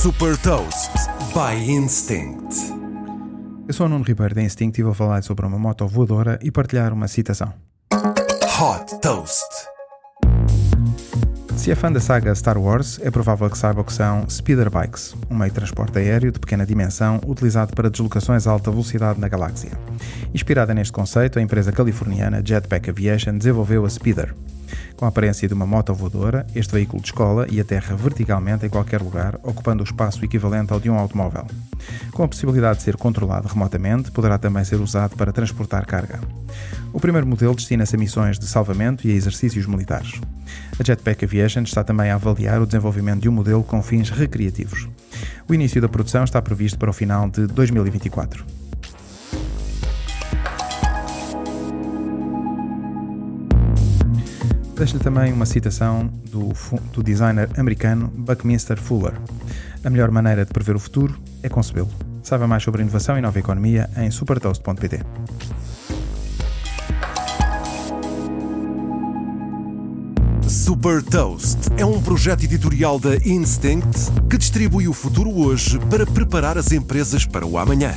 Super Toast by Instinct. Eu sou o Nuno Ribeiro da Instinct e vou falar sobre uma moto voadora e partilhar uma citação. Hot Toast. Se é fã da saga Star Wars, é provável que saiba o que são speeder bikes, um meio de transporte aéreo de pequena dimensão utilizado para deslocações a alta velocidade na galáxia. Inspirada neste conceito, a empresa californiana Jetpack Aviation desenvolveu a Speeder. Com a aparência de uma moto voadora, este veículo descola e aterra verticalmente em qualquer lugar, ocupando o espaço equivalente ao de um automóvel. Com a possibilidade de ser controlado remotamente, poderá também ser usado para transportar carga. O primeiro modelo destina-se a missões de salvamento e a exercícios militares. A Jetpack Aviation está também a avaliar o desenvolvimento de um modelo com fins recreativos. O início da produção está previsto para o final de 2024. Deixo-lhe também uma citação do, do designer americano Buckminster Fuller. A melhor maneira de prever o futuro é concebê-lo. Saiba mais sobre inovação e nova economia em supertoast.pt. Super Toast é um projeto editorial da Instinct que distribui o futuro hoje para preparar as empresas para o amanhã.